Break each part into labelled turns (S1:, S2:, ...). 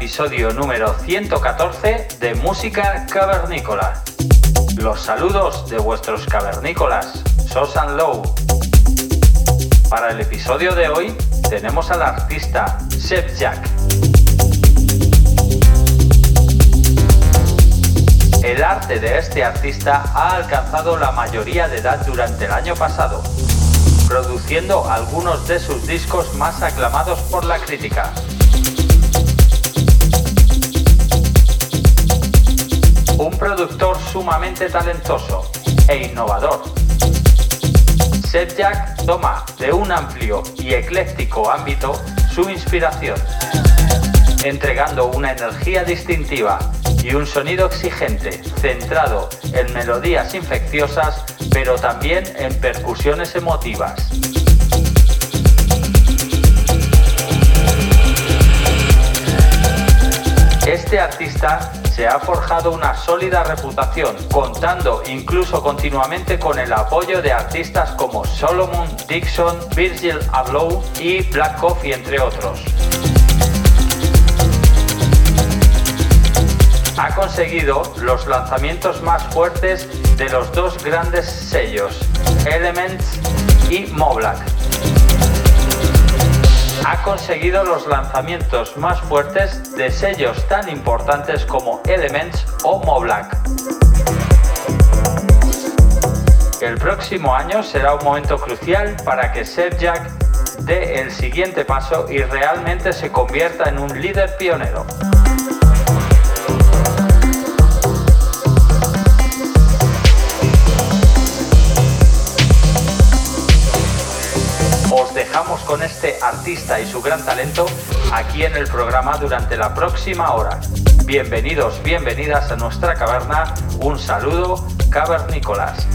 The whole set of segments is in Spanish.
S1: Episodio número 114 de Música Cavernícola. Los saludos de vuestros cavernícolas, Sosan Low. Para el episodio de hoy tenemos al artista Seb Jack. El arte de este artista ha alcanzado la mayoría de edad durante el año pasado, produciendo algunos de sus discos más aclamados por la crítica. Un productor sumamente talentoso e innovador. Seth Jack toma de un amplio y ecléctico ámbito su inspiración, entregando una energía distintiva y un sonido exigente, centrado en melodías infecciosas, pero también en percusiones emotivas. Este artista se ha forjado una sólida reputación, contando incluso continuamente con el apoyo de artistas como Solomon Dixon, Virgil Abloh y Black Coffee, entre otros. Ha conseguido los lanzamientos más fuertes de los dos grandes sellos, Elements y Moblack ha conseguido los lanzamientos más fuertes de sellos tan importantes como Elements o Moblack. El próximo año será un momento crucial para que Seb Jack dé el siguiente paso y realmente se convierta en un líder pionero. Artista y su gran talento aquí en el programa durante la próxima hora. Bienvenidos, bienvenidas a nuestra caverna. Un saludo, cavernícolas.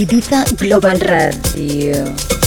S2: Ibiza Global Radio.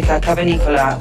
S3: Musica Cavernicola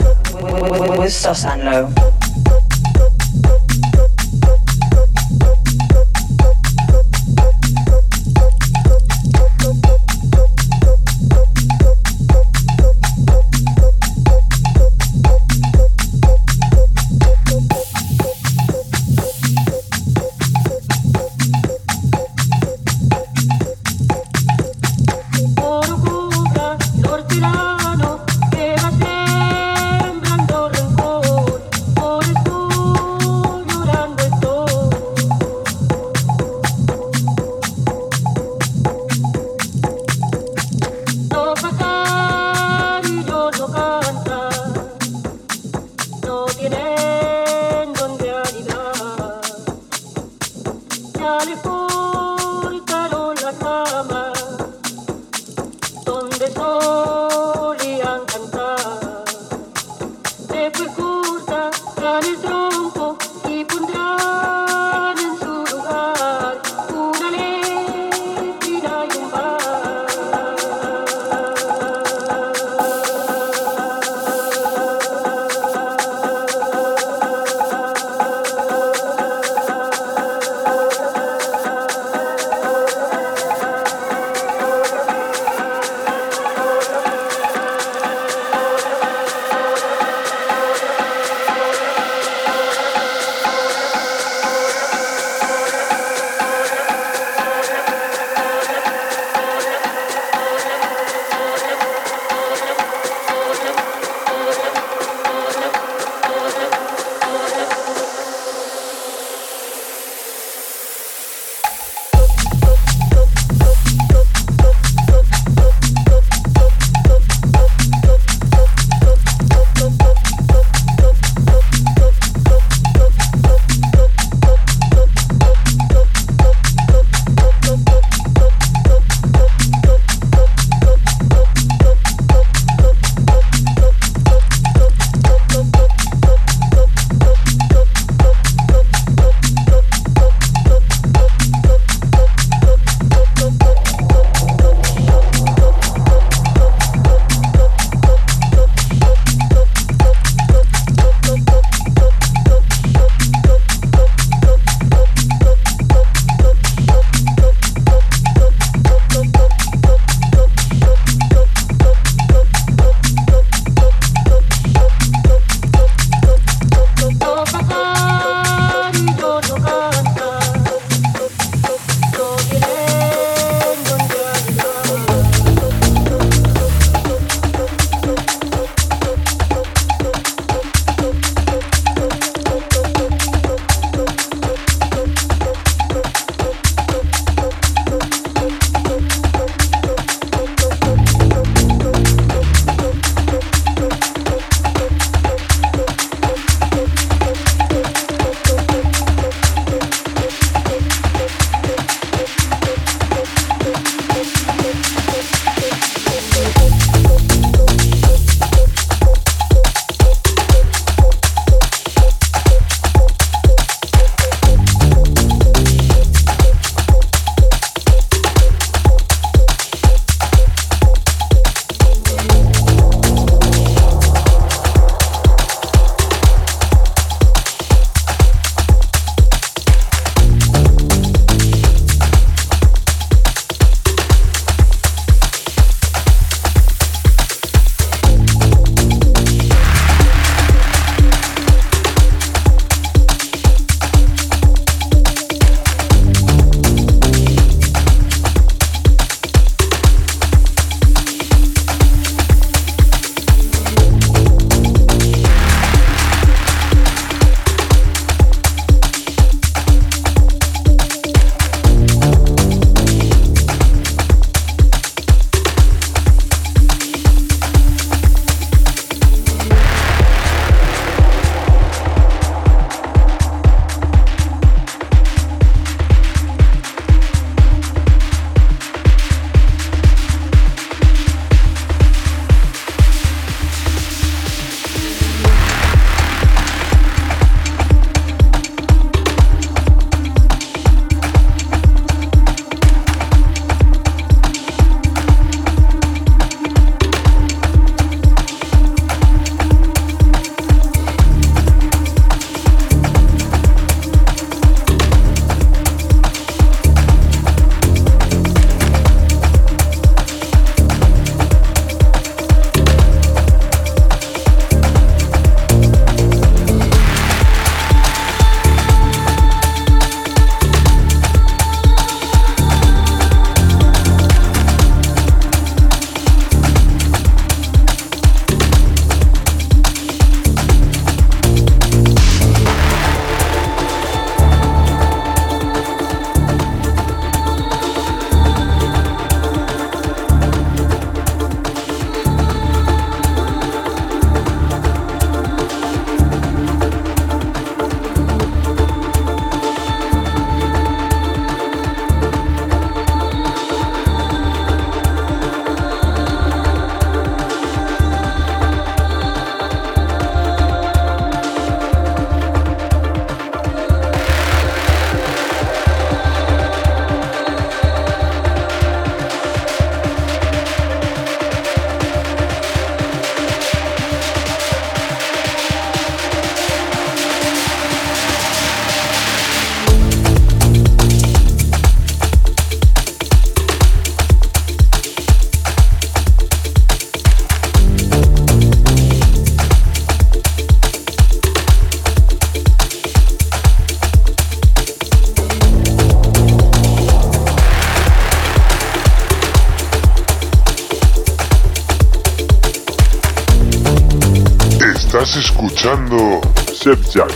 S4: escuchando Sepjack,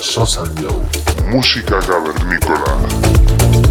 S5: Sosa
S4: música cavernícola.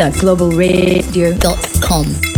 S6: at globalradio.com.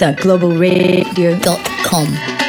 S6: IbizaGlobalRadio.com
S7: cavernícola.
S2: Ibiza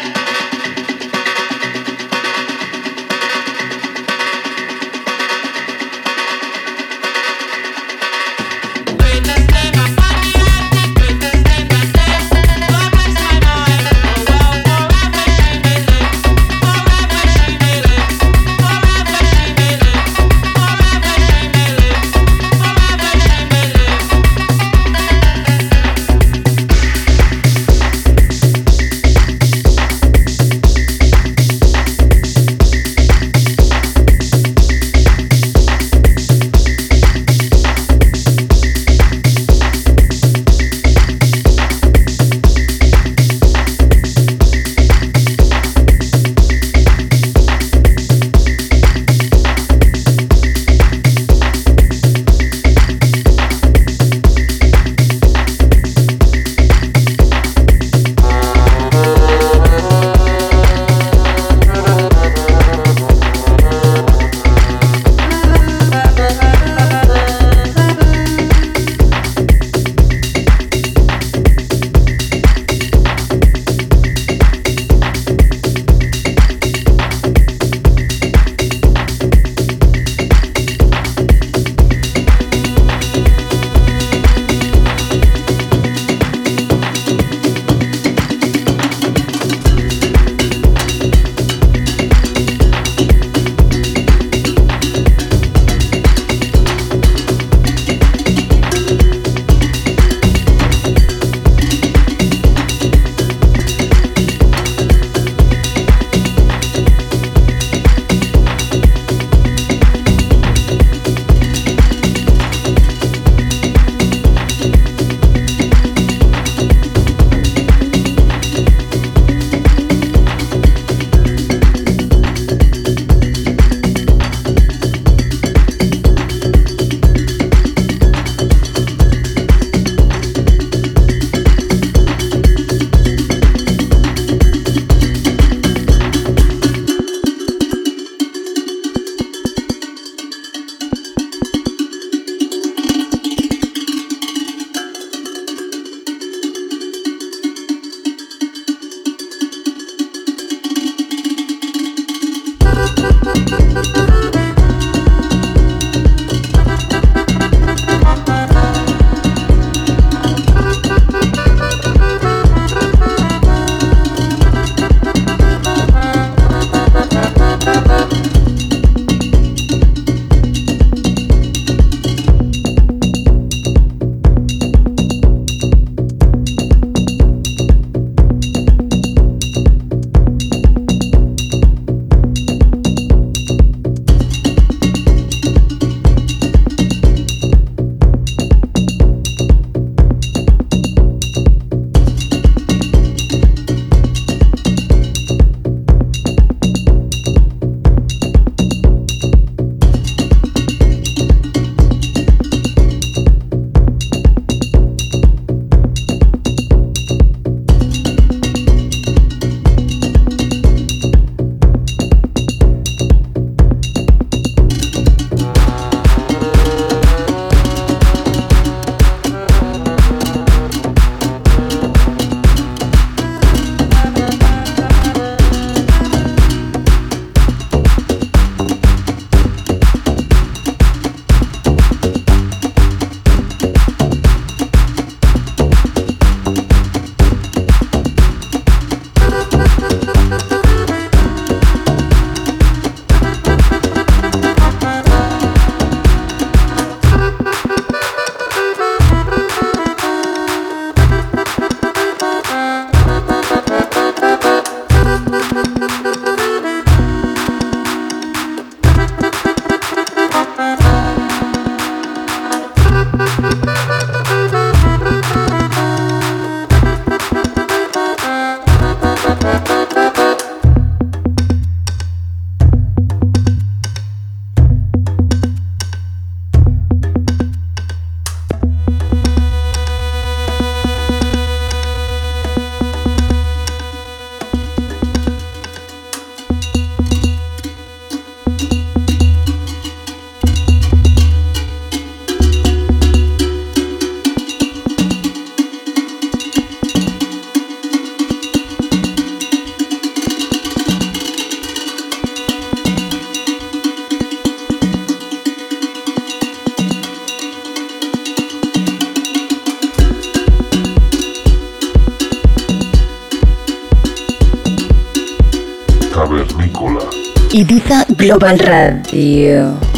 S2: Global Radio.